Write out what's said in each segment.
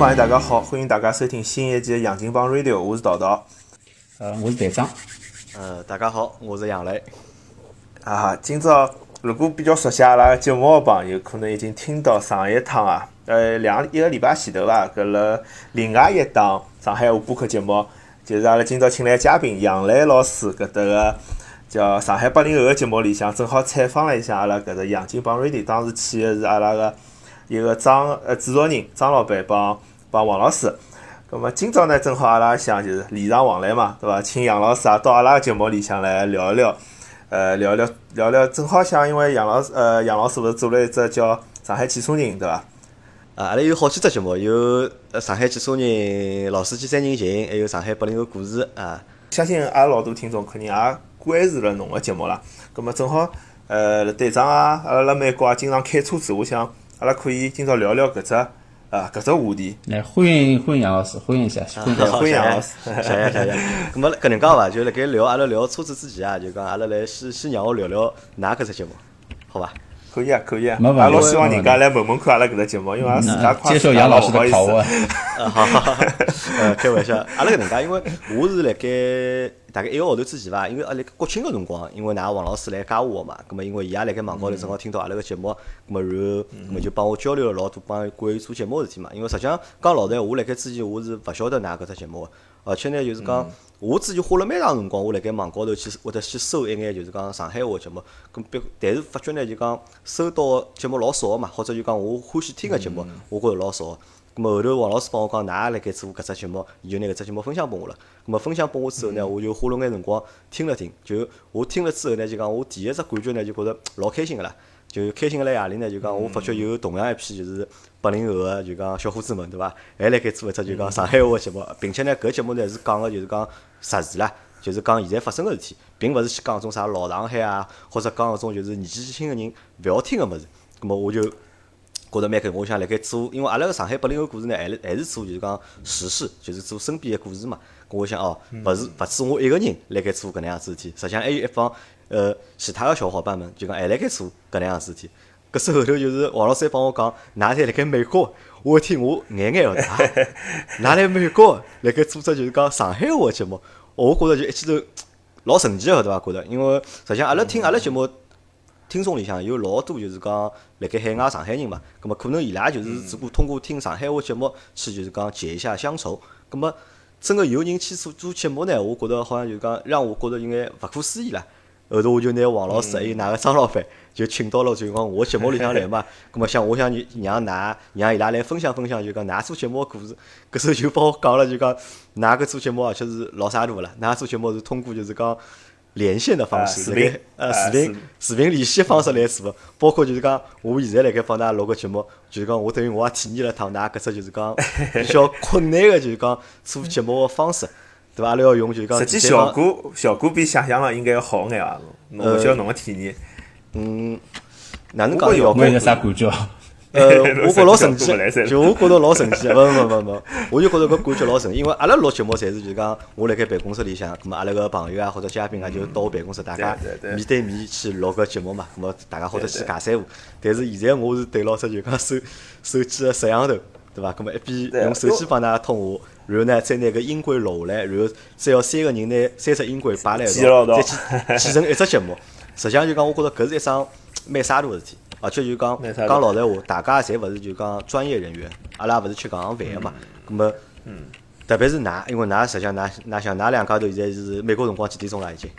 朋友大家好，欢迎大家收听新一期的杨金帮 Radio，我是桃桃。呃，我是队长。呃，大家好，我是杨磊。啊，今朝如果比较熟悉阿拉节目的朋友，可能已经听到上一趟啊，呃，两一个礼拜前头吧，搿辣另外一档上海话播客节目，就是阿拉今朝请来嘉宾杨磊老师搿搭个叫上海八零后个节目里向，正好采访了一下阿拉搿只杨金帮 Radio，当时去的是阿拉个一个张呃制作人张老板帮帮王老师。咁么今朝呢，正好阿拉想就是礼尚往来嘛，对伐？请杨老师啊到阿拉个节目里向来聊一聊，呃，聊聊聊聊，正好想因为杨老师，呃，杨老师勿是做了一只叫《上海汽车人》，对伐？啊，阿拉有好几只节目，有呃上海汽车人、老司机三人行，还有上海八零后故事啊。相信阿拉老多听众肯定也关注了侬个节目啦。咁么正好，呃，队长啊，阿拉辣美国也经常开车子，我想阿拉可以今朝聊聊搿只啊搿只话题。来欢迎欢迎杨老师，欢迎一下，欢迎。欢迎杨老师。谢谢谢谢。咁 么搿能介伐？就辣盖聊阿拉聊车子之前啊，就讲阿拉来先先让我聊聊㑚搿只节目，好伐？可以啊，可以啊，阿拉老希望人家来问问看阿拉搿只节目，因为阿拉自家快接受杨老师的拷问。啊，好好好，呃，开玩笑，阿拉搿能介，因为我是辣盖大概一个号头之前伐，因为阿拉国庆个辰光，因为㑚王老师来加我嘛，葛末因为伊也辣盖网高头正好听到阿拉个节目，葛末然后葛末就帮我交流了老多帮关于做节目个事体嘛。因为实际上讲老实闲话，我辣盖之前我是勿晓得㑚搿只节目个，而且呢就是讲。我之前花了蛮长辰光，我辣盖网高头去或者去搜一眼，就是讲上海话节目。咁别，但是发觉呢，就讲搜到的节目老少个嘛，或者就讲我欢喜听个节目，我觉着老少个。咁么后头王老师帮我讲，㑚也辣盖做搿只节目，伊就拿搿只节目分享拨我了。咁么分享拨我之后呢，我就花了眼辰光听了听。就我听了之后呢，就讲我第一只感觉呢，就觉着老开心个啦。就开心个来夜里呢，就讲我发觉有同样一批就是八零后个就讲小伙子们，对伐？还辣盖做一只就讲上海话个节目，并且呢，搿节目呢是讲个就是讲实事啦，就是讲现在发生个事体，并勿是去讲种啥老上海啊，或者讲搿种就是年纪轻个人勿要听个物事。葛末我就觉着蛮开，我想辣盖做，因为阿拉个上海八零后故事呢，还还是做就是讲时事，就是做身边个故事嘛。咁我想哦，勿是勿止我一个人辣盖做搿能样子事体，实际上还有一方呃其他个小伙伴们，就讲还辣盖做搿能样事体。搿是后头就是王老师还帮我讲，㑚侪辣盖美国，我一听我眼眼个啊，㑚来美国辣盖做只就是讲上海话个节目，我觉着就一记头老神奇个对伐？觉着，因为实际上阿拉听阿拉节目。听众里向有老多就是讲辣盖海外上海人嘛，葛么可能伊拉就是只顾通过听上海话节目去就是讲解一下乡愁。葛么真个有人去做做节目呢，我觉着好像就是讲让我觉着有眼勿可思议啦。后头我就拿王老师还有哪个张老板就请到了就讲我节目里向来嘛，葛末想我想让㑚让伊拉来分享分享，就讲㑚做节目个故事。搿时候就帮我讲了，就讲㑚搿做节目而且是老啥大个啦，㑚做节目是通过就是讲。连线的方式，啊视频呃啊视频视频联系方式来做，包括就是讲，我现在辣盖帮㑚录个节目，就是讲我等于我也体验了趟㑚搿只就是讲比较困难个就是讲做节目个方式，对伐？阿拉要用就是讲实际效果效果比想象个应该要好眼伐？侬我晓得侬个体验。嗯，哪能讲效果啥感觉？呃，我觉老神奇就我觉着老神奇，勿勿勿勿，我就觉着搿感觉老神奇，因为阿拉录节目侪是就是讲，我辣盖办公室里向，咁么阿拉个朋友啊或者嘉宾啊，就到我办公室，大家面对面去录个节目嘛，咁么大家或者去尬三胡。但是现在我是对牢只就讲手手机个摄像头，对伐？咁么一边用手机帮大家通话，然后呢再拿个音轨录下来，然后再要三个人拿三只音轨摆辣一道，记牢牢再去记成一只节目。实际上就讲，我觉着搿是一桩蛮沙大个事体，而且就讲讲老实闲话，大家侪勿是就讲专业人员，阿拉勿是吃搿行饭个嘛。咁么，特别是㑚，因为㑚实际上㑚㑚想㑚两家头现在是美国辰光几点钟啦？已经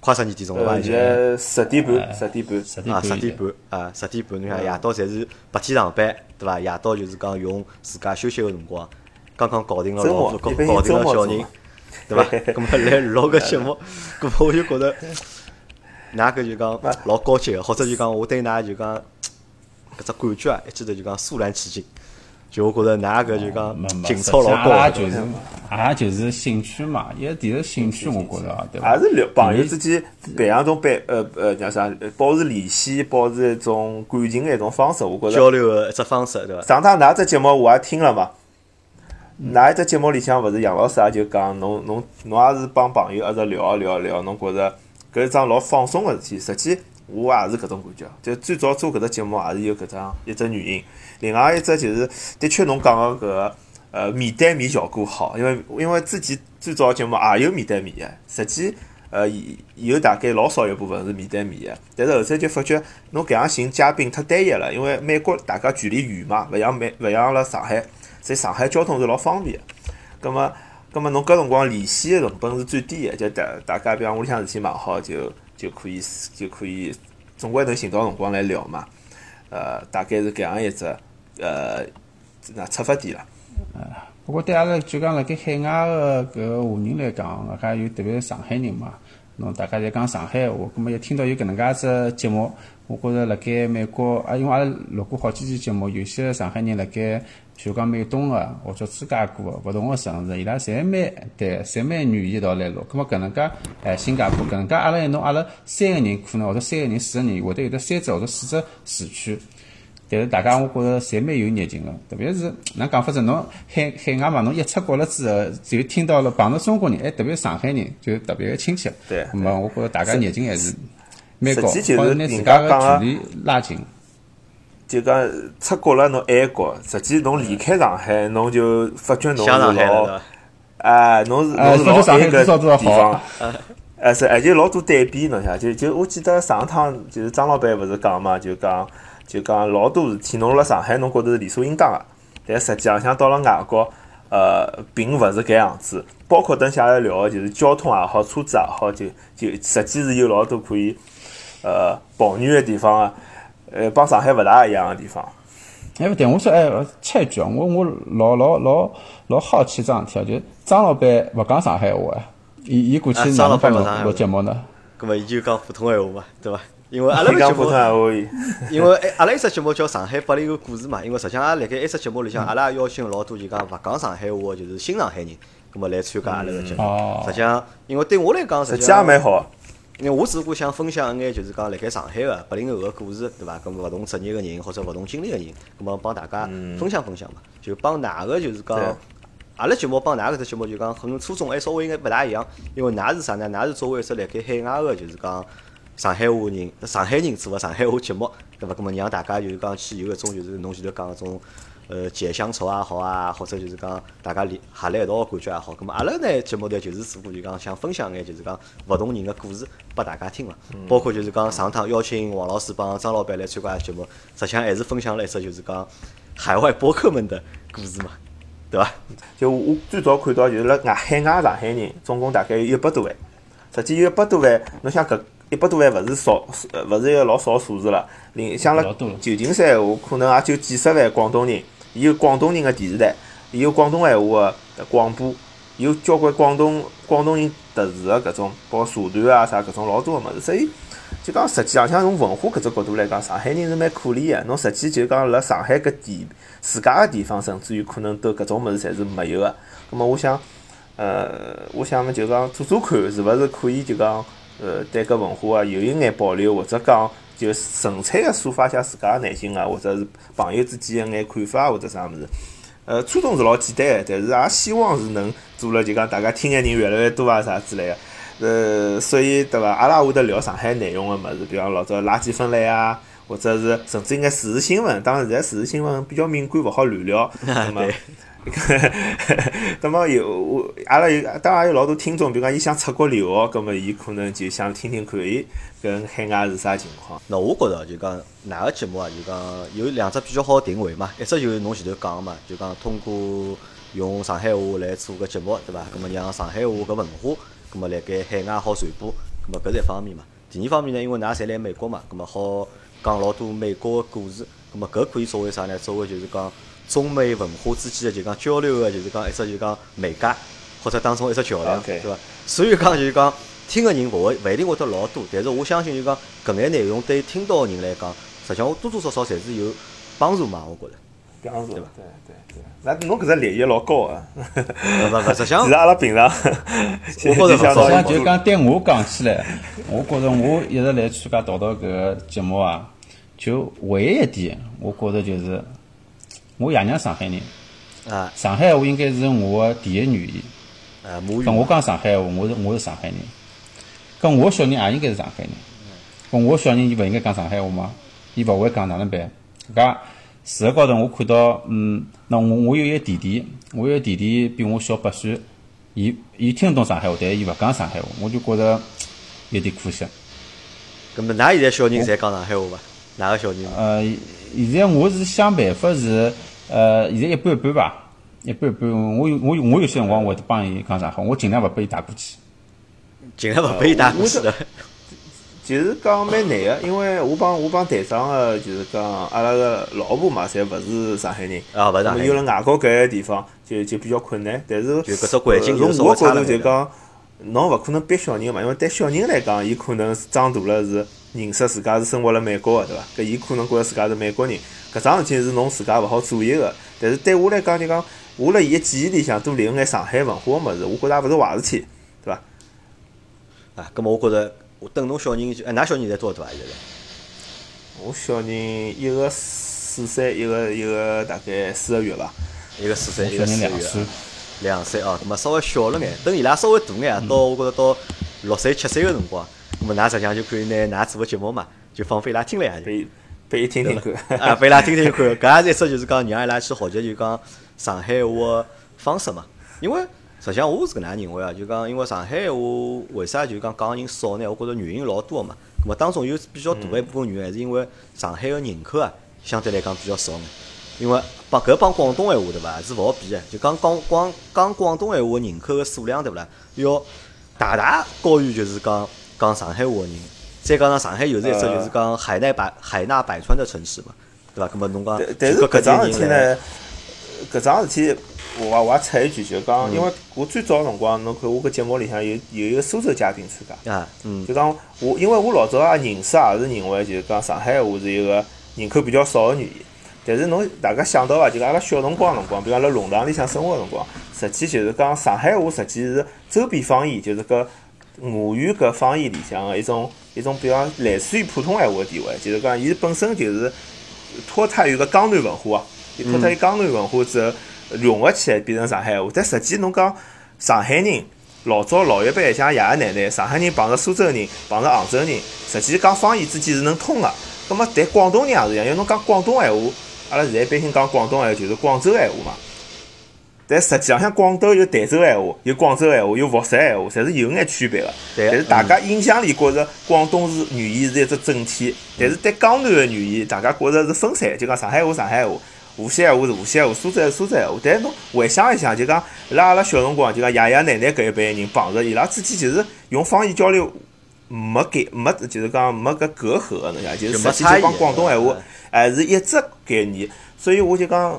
快十二点钟了伐？呃，已经现在十点半，十点半。啊，十点半十点半啊，十点半，侬想夜到侪是白天上班，对伐？夜到就是讲用自家休息个辰光，刚刚搞定了老婆，搞搞定了小人对伐？咁么来录个节目，咁 么我就觉着，㑚搿就讲老高级个，或者就讲我对㑚就讲搿只感觉啊，一记头就讲肃然起敬。就我觉着㑚搿就讲情操老高个，阿拉就是阿拉就是兴趣嘛，一个第一兴趣，我觉着啊，对伐？也是聊朋友之间培养种培呃呃叫啥，呃保持联系，保持一种感情的一种方式。我觉着交流个一只方式，对伐？上趟㑚只节目我也听了嘛，㑚一只节目里向勿是杨老师也就讲侬侬侬也是帮朋友一直聊啊聊一聊，侬觉着搿是桩老放松个事体。实际我也是搿种感觉，就最早做搿只节目也是有搿桩一只原因。另外一只就是，的确侬讲个搿个呃面对面效果好，因为因为之前最早节目也有面对面个，实际呃有大概老少一部分是面对面个，但是后头就发觉侬搿样寻嘉宾太单一了，因为美国大家距离远嘛，勿像美勿像辣上海，在上海交通是老方便个，葛末葛末侬搿辰光联系个成本是最低个，就大大家比方屋里向事体忙好就就可以就可以总归能寻到辰光来聊嘛。呃，大概是搿样一只呃那出发点了。不过对阿拉就讲辣盖海外个搿华人来讲，外加有特别是上海人嘛，侬大家侪讲上海话，葛末一听到有搿能介只节目，我觉着辣盖美国啊，因为阿拉录过好几期节目，有些上海人辣盖就讲美东个或者芝加哥个勿同个城市，伊拉侪蛮对，侪蛮愿意一道来录。葛末搿能介，哎，新加坡搿能介，阿拉一弄，阿拉三个人可能或者三个人、四个人，会得有得三只或者四只市区。但是大家我觉着侪蛮有热情个，特别是 哪讲法子，侬海海外嘛，侬一出国了之后，就听到了碰到中国人，哎，特别是上海人就特别个亲切。对。那么我觉着大家热情还是蛮高，实际就好是拿自家讲个个距离拉近。就讲出国了，侬爱国；实际侬离开上海，侬就发觉侬是想上海了老对伐？哎，侬是哎侬是老发觉上海多少多少地方好。哎是，而且老多对比，侬想，就就我记得上趟就是张老板勿是讲嘛，就讲就讲老多事体，侬辣上海侬觉得是理所应当个，但实际上像到了外国，呃，并勿是搿样子。包括等下来聊个，就是交通也好，车子也好，就就实际是有老多可以呃抱怨个地方啊，呃，帮上海勿大一样个地方。哎，勿对，我说哎，插一句哦，我我老老老老好奇桩事体哦，就张老板勿讲上海话啊，伊伊过去啊哪张老板勿能帮侬录节目呢？葛末伊就讲普通闲话嘛，对伐？因为 阿拉个节讲普通目，因为哎阿拉一只节目叫《上海八零后故事》嘛，因为实际上阿拉辣盖一只节目里向，嗯阿拉也邀请了老多就讲勿讲上海话，就是新上海人，葛末来参加阿拉个节目。哦实际上，因为对我来讲，实际实际上也蛮好。因为我只不过想分享一眼，就是讲辣盖上海个八零后个故事，对伐？咁勿同职业个人或者勿同经历个人，咁么帮大家分享分享嘛，就帮㑚个就是讲，阿拉节目帮㑚搿只节目就讲可能初衷还稍微应该勿大一样，因为㑚是啥呢？㑚是作为一只辣盖海外个就是讲上海话人，上海人做个上海话节目，对伐？咁么让大家就是讲去有一种就是侬前头讲搿种。呃，解乡愁也好啊，或者就是讲大家连合辣一道个感觉也好，咁么阿拉呢节目呢就是只不过就讲想分享眼就是讲勿同人个故事拨大家听嘛，包括就是讲上趟邀请王老师帮张老板来参加节目，实际上还是分享了一只就是讲海外博客们的故事嘛，对伐？就我最早看到就是辣外海外上海人，总共大概有一百多万。实际有一百多万，侬想搿一百多万勿是少，呃勿是一个老少数字了。另像了旧金山闲话，可能也就几十万广东人，伊有广东人个电视台，伊有广东闲话个广播，有交关广东广东人特殊个搿种，包括社团啊啥搿种老多个物事。所以就讲实际上像从文化搿只角度来讲，上海人是蛮可怜个。侬实际就讲辣上海搿地自家个地方，甚至于可能都搿种物事侪是没有个。葛末我想。呃，我想嘛，就讲做做看，是勿是可以就讲，呃，对搿文化啊有一眼保留，或者讲就纯粹个抒发一下自家个内心啊，或者是朋友之间一眼看法，或者啥物事。呃，初衷是老简单个，但是也希望是能做了，就讲大家听个人越来越多啊，啥之类个。呃，所以对伐？阿拉会得聊上海内容个物事，比方老早垃圾分类啊，或者是甚至应该时事新闻。当然，现在时事新闻比较敏感，勿好乱聊。那么对。那么有我阿拉有，当然有老多听众，比如讲伊想出国留学，葛么伊可能就想听听看，伊跟海外是啥情况。那我觉着就讲哪个节目啊，就讲有两只比较好的定位嘛，一只就是侬前头讲个嘛，就讲通过用上海话来做个节目，对伐？咁么让上海话搿文化，咁么辣盖海外好传播，咁么搿是一方面嘛。第二方面呢，因为㑚侪来美国嘛，咁么好讲老多美国个故事，咁么搿可以作为啥呢？作为就是讲中美文化之间的就讲交流个，就是讲一只就讲媒介，或者当中一只桥梁对伐？所以讲就是讲听个人勿会勿一定会得老多，但是我相信就讲搿眼内容对听到个人来讲，实际上我多多少少侪是有帮助嘛，我觉着。这样子，对对对。那侬搿只利益老高啊！勿勿，实际上 其实阿拉平常，我觉着实际上就讲对我讲起来，我觉着我一直来参加道道搿个节目啊，就唯一一点，我觉着就是我爷娘上海人，啊上海话应该是我的第一语言。呃母语我讲上海话，我是我是上海人，跟我小人也应该是上海人。跟我小人伊勿应该讲上海话吗？伊勿会讲哪能办？搿事实高头我看到，嗯，那我我有一个弟弟，我有个弟弟比我小八岁，伊伊听得懂上海话，但是伊勿讲上海话，我就觉着有点可惜。咁么，㑚现在小人侪讲上海话伐？哪个小人？呃，现在我是想办法是，呃，现在一半一半吧，一半一半。我有我有我有些辰光会得帮伊讲上海话，我尽量勿拨伊带过去。尽量勿拨伊带过去的。就是讲蛮难个，因为我帮我帮队长个，就是讲阿拉个老婆嘛，侪勿是上海人，啊，勿是上海人。有了外国搿个地方，就就比较困难。但是就搿只环境从我角度。就讲，侬勿可能逼小人嘛，因为对小人来讲，伊可能是长大了是认识自家是生活辣美国个，对伐？搿伊可能觉着自家是美国人，搿桩事体是侬自家勿好左右个。但是对我来讲，就讲我辣伊个记忆里向多留眼上海文化个物事，我觉着也勿是坏事体，对伐？啊，咁么我觉着，我等侬小人就，哎，㑚小人现在多大啊？现在？我小人一个四岁，一个一个大概四个月伐。一个四岁，一个四个月两岁啊。两岁哦，咁么稍微小了眼。等伊拉稍微大眼啊，到我觉着到六岁、七岁个辰光，咁么㑚实际上就可以拿㑚做个节目嘛，就放飞伊拉听了呀。就拨伊拨伊听听看。啊，拨伊拉听听看，搿也是一只就是讲让伊拉去学习就讲上海话个方式嘛。因为实际上我是搿能样认为啊，就讲因为上海话为啥就讲讲个人少呢？我觉着原因老多个嘛。咁么当中有比较大一部分原因，还是因为上海个人口啊，相对来讲比较少眼。因为帮搿帮广东闲话对伐，是勿好比个。就讲讲光讲广东闲话个人口个数量对勿啦，要大大高于就是讲讲上海话个人。再加上上海又是一只就是讲海纳百海纳百川的城市嘛，对伐？咁么侬讲但但是搿桩事体呢，搿桩事体我我也插一句，就讲，因为我最早辰光，侬看我搿节目里向有有一个苏州嘉宾参加，啊，嗯，就讲我，因为我老早也认识，也是认为就是讲上海话是一个人口比较少个语言。但是侬大家想到伐？就讲阿拉小辰光辰光，比如阿拉弄堂里向生活个辰光，实际就是讲上海话实际是周边方言，就是搿吴语搿方言里向个一种一种比较类似于普通闲话个地位，就是讲伊本身就是脱胎于个江南文化脱胎于江南文化之后融合起来变成上海话。但实际侬讲上海人老早老一辈像爷爷奶奶，上海人碰着苏州人，碰着杭州人，实际讲方言之间是能通个。葛末但广东人也是一样，因为侬讲广东闲话，阿拉现在一般性讲广东闲话就是广州闲话嘛。但实际浪向广东有台州闲话，有广州闲话，有佛山闲话，侪是有眼区别个。对但是大家印象里觉着广东是语言是一只整体，但是对江南个语言，大家觉着是分散，就讲上海话上海话，无锡闲话是无锡闲话，苏州闲话苏州闲话。但是侬回想一下，就讲伊拉阿拉小辰光，就讲爷爷奶奶搿一辈人碰着，伊拉之间其实用方言交流没概没，就是讲没搿隔阂个，侬晓得，就是实际就讲广东闲话，还是一只概念。所以我就讲。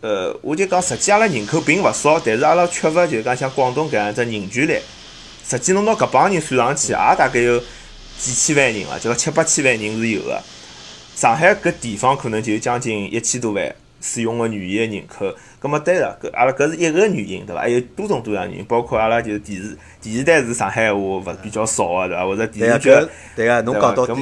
呃，我就讲，实际阿拉人口并勿少，但是阿拉缺乏就是讲像广东搿样一只凝聚力。实际侬拿搿帮人算上去，也大概有几千万人了，就讲七八千万人是有个。上海搿地方可能就将近一千多万使用个语言个人口。葛末对了，搿阿拉搿是一个原因，对伐？还有多种多样原因，包括阿拉就是电视电视台是上海话勿比较少个，对伐？或者，电视剧对个，侬讲到侬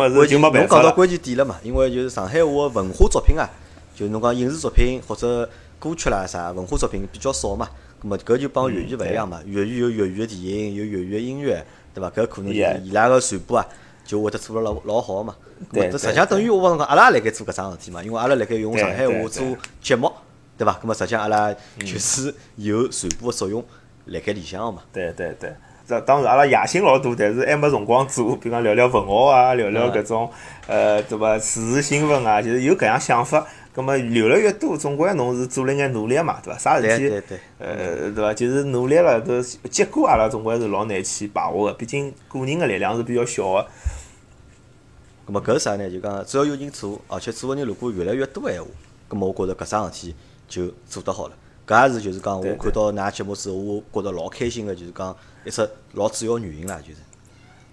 讲到关键点了嘛，因为就是上海话个文化作品啊，就侬讲影视作品或者歌曲啦啥文化作品比较少嘛，咁么搿就帮粤语勿一样嘛，粤语有粤语个电影，有粤语个音乐，对伐？搿可能就是伊拉个传播啊，就会得做了老老好个嘛。对这实际上等于我讲讲，阿拉也辣盖做搿桩事体嘛，因为阿拉辣盖用上海话做节目，对伐？咁么实际上阿拉就是有传播个作用辣盖里向个嘛。对对对，这当然阿拉野心老大，但是还没辰光做，比方聊聊文学啊，聊聊搿种呃对伐时事新闻啊，就是有搿样想法。葛么留了越多，总归侬是做了眼努力嘛，对伐？啥事体对对对呃对伐？就是努力了，都结果阿拉总归是老难去把握个，毕竟个人个力量是比较小个。咁么搿是啥呢？就讲只要有人做，而且做个人如果越来越多闲话，咁么我觉着搿桩事体就做得好了。搿也是就是讲我对看到㑚节目之后，我觉着老开心个，就是讲一只老主要原因啦，就是。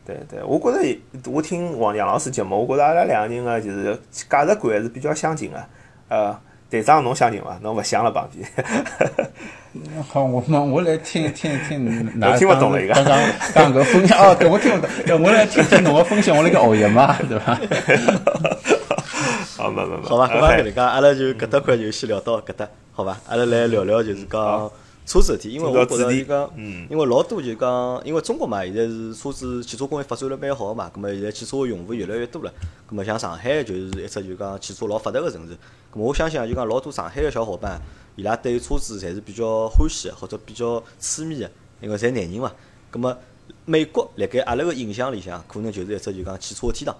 对对，我觉着我听王杨老师节目，我觉着阿拉两个人个就是价值观还是比较相近个。呃，队长侬相近伐？侬勿想了旁边。好，我们我来听听听，哪听不懂了一个刚刚刚个分享哦，对我听不懂，对我来听听侬个分享，我来个学习嘛，对伐？好，没没没。好吧，好吧搿哎能介，阿拉就搿搭块就先聊到搿搭，好伐？阿拉来聊聊就是讲车子事体，因为我觉今朝主题着就讲，因为老多就讲，因为中国嘛，现在是车子汽车工业发展了蛮好个嘛，葛末现在汽车个用户越来越多了，葛末像上海就是一只就讲汽车老发达个城市，葛末我相信啊，就讲老多上海个小伙伴，伊拉对车子侪是比较欢喜的，或者比较痴迷个，因为侪男人嘛，葛末美国辣盖阿拉个印象里向，可能就是一只就讲汽车个天堂。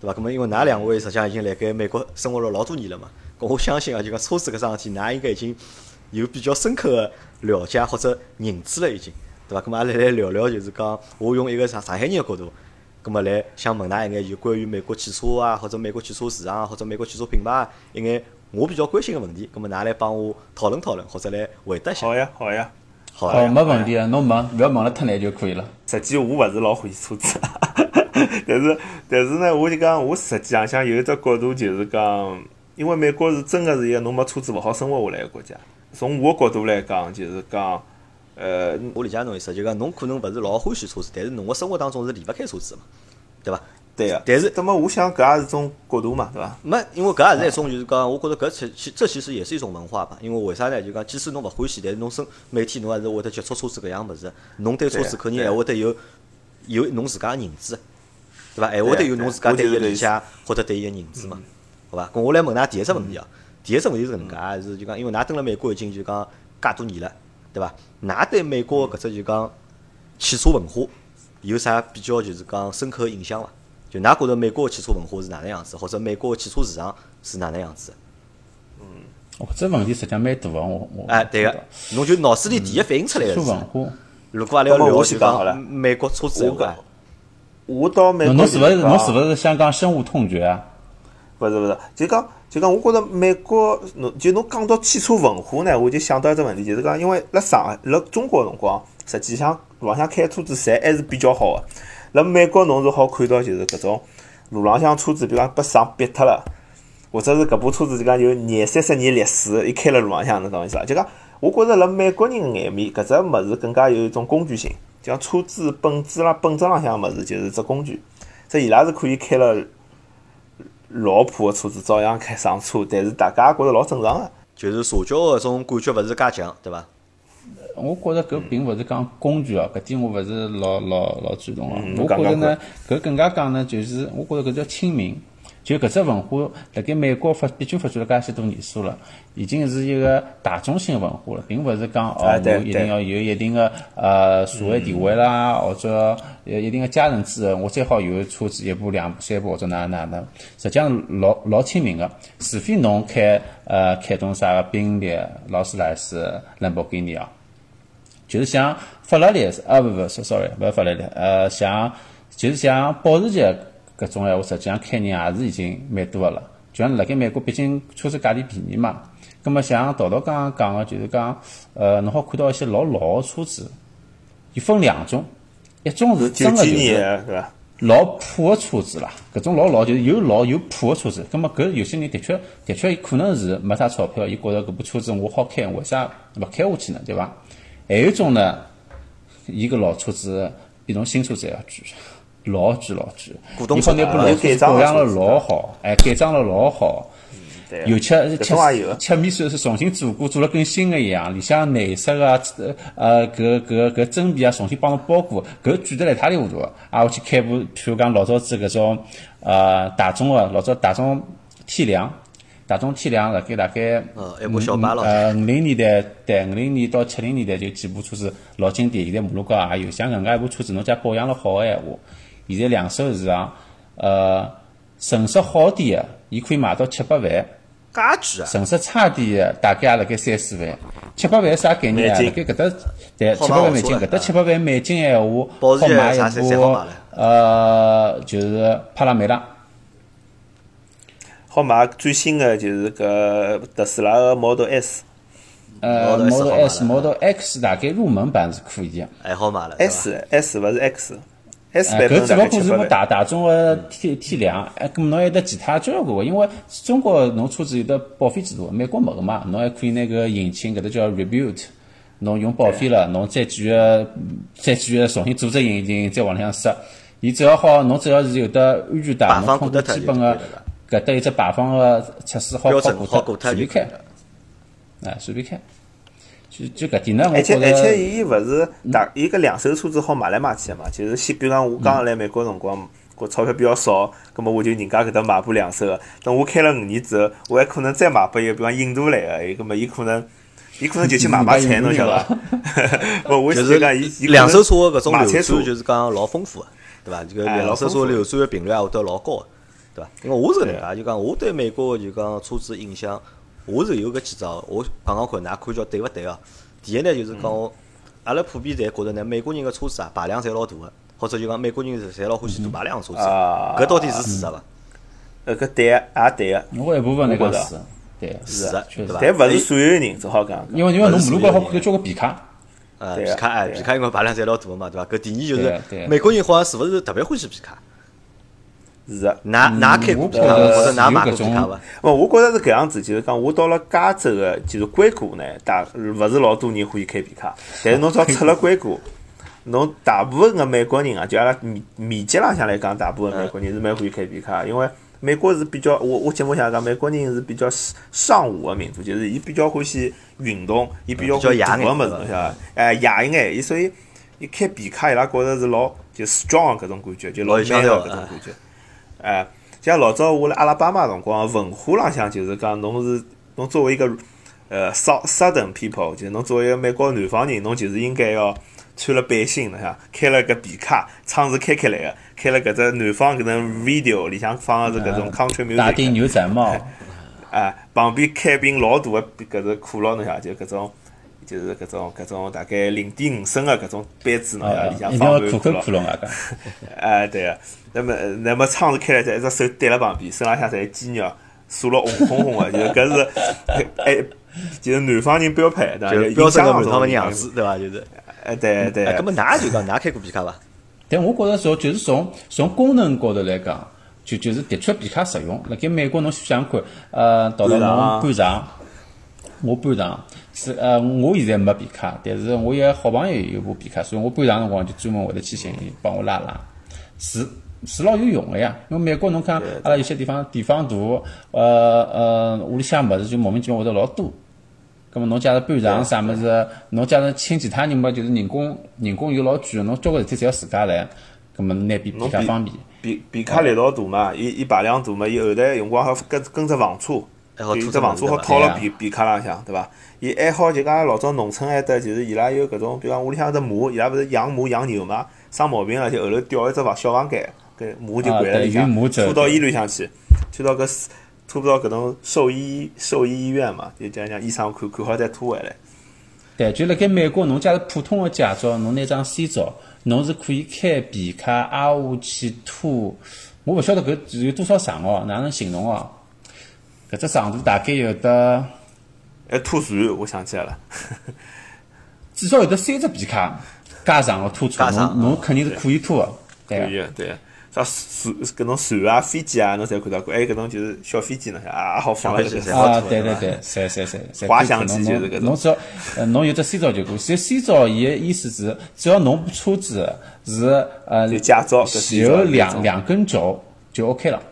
对伐？咁么因为㑚两位实际上已经辣盖美国生活了老多年了嘛，咁我相信啊，就讲车子搿桩事体，㑚应该已经有比较深刻个了解或者认知了已经，对伐？咁么阿拉来聊聊，就是讲我用一个上上海人个角度，咁么来想问㑚一眼就关于美国汽车啊，或者美国汽车市场啊，或者美国汽车品牌啊一眼我比较关心个问题，咁么㑚来帮我讨论讨论，或者来回答一下。好呀，好呀。好哦，没问题啊，侬问，勿要问了太难就可以了。实际我勿是老欢喜车子，但是但是呢，我就讲我实际上想有一只角度就是讲，因为美国是真个是一个侬没车子勿好生活下来个国家。从我个角度来讲，就是讲，呃，我理解侬意思，就讲侬可能勿是老欢喜车子，但是侬个生活当中是离勿开车子个嘛，对伐？对个。但是那么我想搿也是种角度嘛，对伐？没，因为搿也是一种，就是讲，我觉着搿其其这其实也是一种文化吧。因为为啥呢？就讲，即使侬勿欢喜，但是侬生每天侬还是会得接触车子搿样物事，侬对车子肯定还会得有有侬自家个认知，对伐？还会得有侬自家对伊个理解或者对伊个认知嘛，好伐？咾我来问㑚第一只问题哦。第一只问题是搿能介，是就讲，因为㑚蹲辣美国已经就讲介多年了，对伐？㑚对美国搿只就讲汽车文化有啥比较就是讲深刻个印象伐？就㑚觉着美国个汽车文化是哪能样子，或者美国个汽车市场是哪能样子？嗯哦，这问题实际上蛮大个，我我哎，对个，侬就脑子里第一反应出来个是车文。化。如果阿拉要聊就讲美国车子我讲闲话，我到美国侬侬是勿是侬是勿是想讲深恶痛绝啊？勿是勿是，就讲就讲，我觉着美国侬就侬讲到汽车文化呢，我就想到一只问题，就是讲，因为辣上海辣中国个辰光，实际上路浪向开车子侪还是比较好个。辣美国侬是好看到就是搿种路浪向车子，比如讲被伤瘪脱了，或者是搿部车子就讲有廿三十年历史，伊开辣路浪向，侬懂意思伐？就讲，我觉着辣美国人眼面，搿只物事更加有一种工具性，就讲车子本质浪本质浪向个物事就是只工具，这伊拉是可以开了。老破个车子照样开上车，但是大家觉着老正常个。就是社交个种感觉勿是介强，对伐？我觉着搿并勿是讲工具哦，搿点我勿是老老老赞同哦。我觉着呢，搿更加讲呢，就是我觉着搿叫亲民。就搿只文化，辣盖美国发毕竟发展了介许多年数了，已经是一个大众性文化了，并勿是讲哦，我一定要有一定的呃社会地位啦，或者有一定的家人支持，我最好有车子一部、两部、三部或者哪哪能，实际上老老亲民个。除非侬开呃开种啥个宾利、劳斯莱斯、兰博基尼啊。就是像法拉利啊，不不，sorry，不是法拉利，呃，像就是像保时捷搿种闲话，实际上开人也是已经蛮多个了。就像辣盖美国，毕竟车子价钿便宜嘛。葛么像桃桃刚刚讲个，就是讲，呃，侬好看到一些老老个车子，伊分两种，一种是真个就是？老破个车子啦，搿种老老就是有老有破个车子。葛么搿有些人的确的确可能是没啥钞票，伊觉着搿部车子我好开，为啥勿开下去呢？对伐？还有一种呢，伊个老车子比侬新车子还要贵，老贵老贵。古董伊好拿部老车保养了老好，哎，改装了老好。对有漆搿漆种也有。漆面是是重新做过，做了跟新的一样，里向内饰啊，呃，搿搿搿真皮啊，重新帮侬包过，搿贵得来一塌里糊涂。啊，我去开部，譬如讲老早子搿种呃大众个，老早大众天亮，大众天亮辣盖大概呃五零年代对五零年到七零年代就几部车子老经典，现在马路高也有，像搿能介一部车子，侬假保养了好个闲话，现在两手市场呃成色好点个，伊可以卖到七八万。介贵啊！成色差点的大概也辣盖三四万，七八万啥概念啊？辣盖搿搭对七八万美金，搿搭七八万美金闲话，好买一部呃，就是帕拉梅拉。好买最新的就是搿特斯拉个 Model S。呃 Model S 好，Model X 大概入门版是可以的。还好买了，S S 勿是呃，搿只勿过是部七八万。大大众个体体量，哎，咁侬还有得其他交关个，因为中国侬车子有得报废制度，美国没个嘛，侬还可以拿个引擎搿搭叫 rebuild，侬用报废了，侬再继续再继续重新组织引擎，再往里向塞。伊只要好，侬只要是有得安全带，排侬通过基本个搿搭有只排放个测试好好过过脱脱，随便开哎，随便开。就就搿点呢，而且而且伊勿是大，伊搿两手车子好买来买去个嘛，就是先比如讲我刚来美国辰光，我钞票比较少，葛末我就人家搿搭买部两手个，等我开了五年之后，我还可能再买拨一个，比如讲印度来个，伊葛末伊可能。伊可能就去买买菜，侬晓得伐？勿，我就是讲伊伊两手车个搿种流转就是讲老丰富个，对伐？这个哎两手车流转个频率也会得老高个，对伐？因为我是搿能介，就讲我对美国个就讲车子印象，我是有搿几招，我讲讲看，㑚看叫对勿对哦？第一呢，就是讲我阿拉普遍侪觉着呢，美国人个车子啊排量侪老大个，或者就讲美国人侪老欢喜大排量个车子，啊搿到底是事实伐？呃搿对个，也对个，我一部分来讲我觉得是，对，是。但勿是所有人，只好讲。因为因为侬马路高好看交个皮卡，呃，皮卡哎，皮卡因为排量侪老大个嘛，对伐？搿第二就是美国人好像是勿是特别欢喜皮卡？是个。㑚㑚开过皮卡伐？我觉得或者㑚是有搿种买过皮卡伐？勿，我觉着是搿样子，就是讲我到了加州个，就是硅谷呢，大勿是老多人欢喜开皮卡，但是侬只要出了硅谷，侬大部分个美国人啊，就阿拉面面积浪向来讲，大部分美国人是蛮欢喜开皮卡，因为美国是比较，我我节目想讲，美国人是比较上午个民族，就是伊比较欢喜运动，伊比较欢喜大个物事，晓得伐？哎，野一眼，伊所以伊开皮卡伊拉觉着是老就 strong 个搿种感觉，就老 man 搿种感觉。哎，像老早我辣阿拉巴马辰光，文化浪向就是讲，侬是侬作为一个呃 South Southern people，就是侬作为一个美国南方人，侬就是应该要穿了背心，侬想开了个皮卡，窗子开开来个，开了搿只南方搿种 video 里向放的是搿种 country music，顶牛仔帽，哎，旁边开瓶老大个搿只可乐，侬晓得，就搿种。就是搿种搿种大概零点五升个搿种杯子，侬晓得，里向啊一定要可放满可乐口可。乐外加。哎，对个。那么，那么窗子开了，再一只手对辣旁边，身浪向侪肌肉，锁了红红红个，就是搿是，哎，就是南方人标配，对伐？就标准个南方的个样子，。对伐？就是。哎，对对哎，。搿么㑚就讲㑚开过皮卡伐？但我觉着从就是从从功能高头来讲，就就是的确皮卡实用。辣盖美国侬想想看，呃，到了侬半场，我半场是呃，我现在没皮卡，但是我一个好朋友有部皮卡，所以我搬场辰光就专门会得去寻伊帮我拉拉，是是老有用个呀。因为美国侬看，阿拉有些地方地方大，呃呃，屋里向物事就莫名其妙会得老多。咁么侬假如搬场啥物事，侬假如请其他人嘛，就是人工人工又老贵，侬交关事体侪要自家来，咁么拿比皮卡方便。皮皮卡力道大嘛，伊伊排量大嘛，伊后台辰光还跟跟着房车，还好拖就只房车好套了对皮皮卡浪向，对伐？伊还好就讲老早农村埃搭就是伊拉有搿种，比如讲屋里向有只马，伊拉勿是养马养牛嘛，生毛病了就后头吊一只房小房间，搿马就掼辣里向，拖到医院向去，拖到搿拖到搿种兽医兽医医院嘛，就讲讲医生看看好再拖回来。对，就辣盖美国，侬假如普通个驾照，侬拿张 C 照，侬是可以开皮卡挨下去拖。我勿晓得搿有多少长哦，哪能形容哦？搿只长度大概有得哎，拖船我想起来了，至少有得三只皮卡加长个拖船，侬侬肯定是可以拖个。可对以的，对的。啥船搿种船啊、飞机啊，侬侪看到过。还有搿种就是小飞机，侬想啊，好放辣搿个小飞机侪好啊，对对对对，侪侪侪侪。滑翔机就是搿种侬只要呃侬有只 C 照就可以。其实 C 照伊个意思是，只要侬部车子是呃就驾照搿 C 照有两两根轴就 OK 了。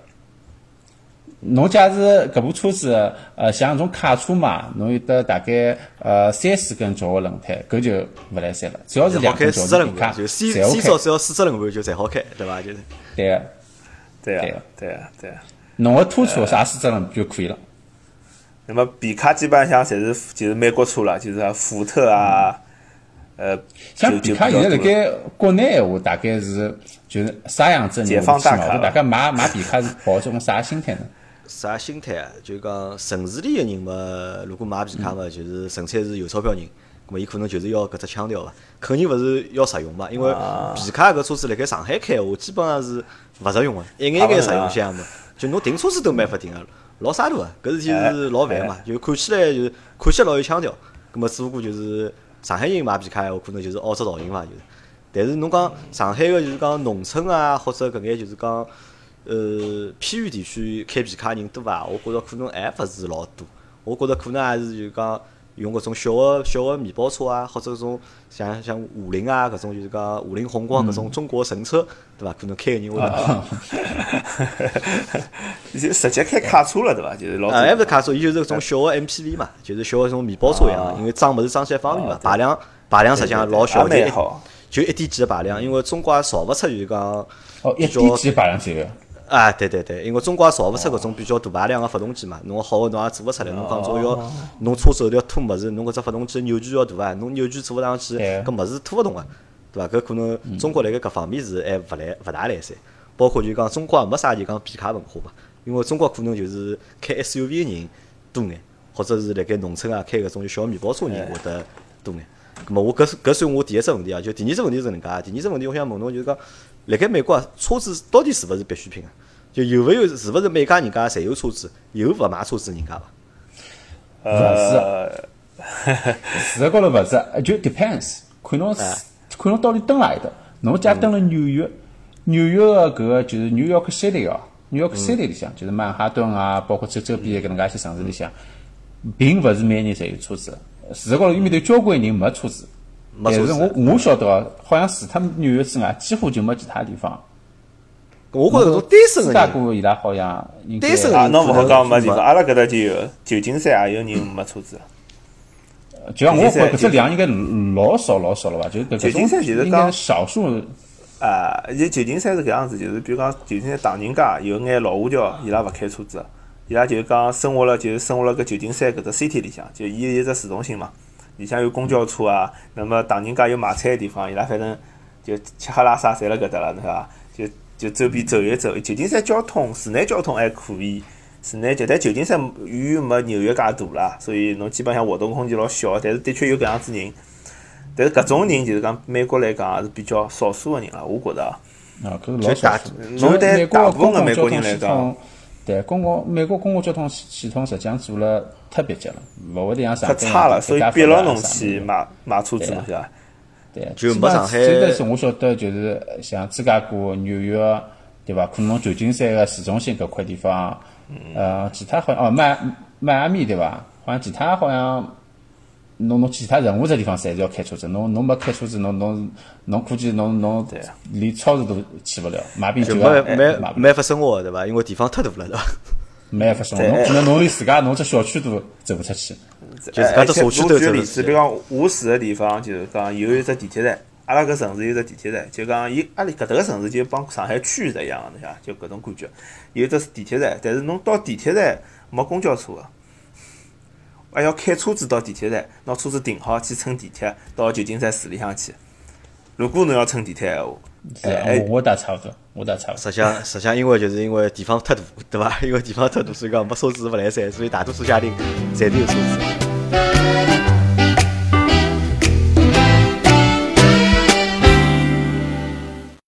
侬假使搿部车子呃像种卡车嘛，侬有得大概呃三四根轴个轮胎，搿就勿来三了。只要是两根轴四只轮皮卡，盘，就 C 侪 C 照。只要四只轮盘就侪好开，对伐？就是对个，对啊对啊，对啊，对啊。侬个拖车啥四只轮就可以了。那么皮卡基本上侪是就是美国车了，就是福特啊，呃，像皮卡现在辣盖国内闲话，大概是就是啥样子的解？放大卡大概买买皮卡是抱这种啥心态呢？啥心态啊？就讲城市里个人嘛，如果买皮卡嘛，就是纯粹是有钞票人，咁么伊可能就是要搿只腔调伐？肯定勿是要实用嘛，因为啊皮卡搿车子辣盖上海开，我基本上是勿实用个，一眼眼实用性嘛，就侬停车子都没法停个，老沙大个，搿事体是老烦嘛，就看起来就是看起来老有腔调，咁么只不过就是上海人买皮卡闲话，可能就是凹只造型伐，就是。但是侬讲上海个就是讲农村啊，或者搿眼就是讲呃偏远地区开皮卡人多伐？我觉着可能还勿是老多。我觉着可能还是就讲用搿种小个小个面包车啊，或者搿种像像五菱啊搿种就是讲五菱宏光搿种中国神车，对伐？可能开个人会得多。就直接开卡车了，对伐？就是老啊，还勿是卡车，伊就是搿种小个 MPV 嘛，就是小个种面包车一样啊，因为装物事装起来方便嘛，排量排量实际上老小，就一也蛮好。就一点几个排量，因为中国也造勿出就是讲哦，一点几排量只有。啊，对对对，因为中国也造勿出搿种比较大排量个发动机嘛，侬好个侬也做勿出来，侬讲总要侬车子要拖物事，侬搿只发动机扭矩要大啊，侬扭矩做勿上去，搿物事拖勿动个，对伐？搿可能中国辣盖搿方面是还勿来勿大来三，包括就讲中国也没啥就讲皮卡文化嘛，因为中国可能就是开 SUV 个人多眼，或者是辣盖农村啊开搿种就小面包车人会得多眼。咁么我搿是搿算我第一只问题啊，就第二只问题是搿能介，第二只问题我想问侬就是讲，辣盖美国啊车子到底是勿是必需品啊？就有勿有是勿是每家人家侪有车子，有勿买车子人家伐？呃，事实高头勿是，呃就 depends，看侬是看侬到底蹲辣埃搭。侬假蹲了纽约，纽约个搿个就是 New York City 哦，New York City 里向就是曼哈顿啊，包括周周边搿能介一些城市里向，并勿是每个人侪有车子的。事实高头，因为头交关人没车子，没车子但是我我晓得哦，好像除脱纽约之外，几乎就没其他地方。我觉着搿种单身芝个人，伊拉好像单身啊，侬勿好讲没地方，阿拉搿搭就有，旧金山也有人没车子。就像我觉搿只量应该老少老少了吧？就旧金山就是讲少数。啊，就旧金山是搿样子，就是比如讲旧金山唐人街有眼老华侨，伊拉勿开车子，伊拉就是讲生活了，就是生活了搿旧金山搿只 city 里向，就伊有一只市中心嘛，里向有公交车啊，那么唐人街有买菜个地方，伊拉反正就吃喝拉撒侪辣搿搭了，对伐？就就周边走一走。旧金山交通市内交通还可以，市内就但旧金山远远没纽约介大啦，所以侬基本上活动空间老小，但是的确有搿样子人。但是搿种人就是讲美国来讲也是比较少数个人了，我觉着啊。啊，搿是老少数。侬对大部分公共交的美国人来讲统，对公共美国公共交通系系统实际上做了特别极了，勿会得像上海太差了，所以逼牢侬啥去买买车子对嘛，是伐？对，就没上海最开始我晓得就是像芝加哥、纽约，对伐？可能旧金山个市中心搿块地方，呃，其他好像哦，迈迈阿密对伐？好像其他好像。侬侬其他任何只地方侪是要开车子，侬侬没开车子，侬侬侬估计侬侬连超市都去勿了，买瓶就酒啊，没没买不了没法生活对伐？因为地方太大了对伐？没办法生活，侬可能侬连自家侬只小区都走不出去。就自家只社区都我举个例子，走得去比如讲我住个地方，就是讲有一只地铁站，阿拉搿城市有一只地铁站，就讲伊阿里搿搭个城市就帮上海区是一样个，侬晓得，就搿种感觉。有一只地铁站，但是侬到地铁站没公交车个，还要开车子到地铁站，拿车子停好去乘地铁到旧金山市里向去。如果侬要乘地铁闲话，是啊哎我我打差不多，我打差不多。实际上，实际上因为就是因为地方太大，对伐？因为地方太大，所以讲没车子勿来塞，所以大多数家庭侪都有车子。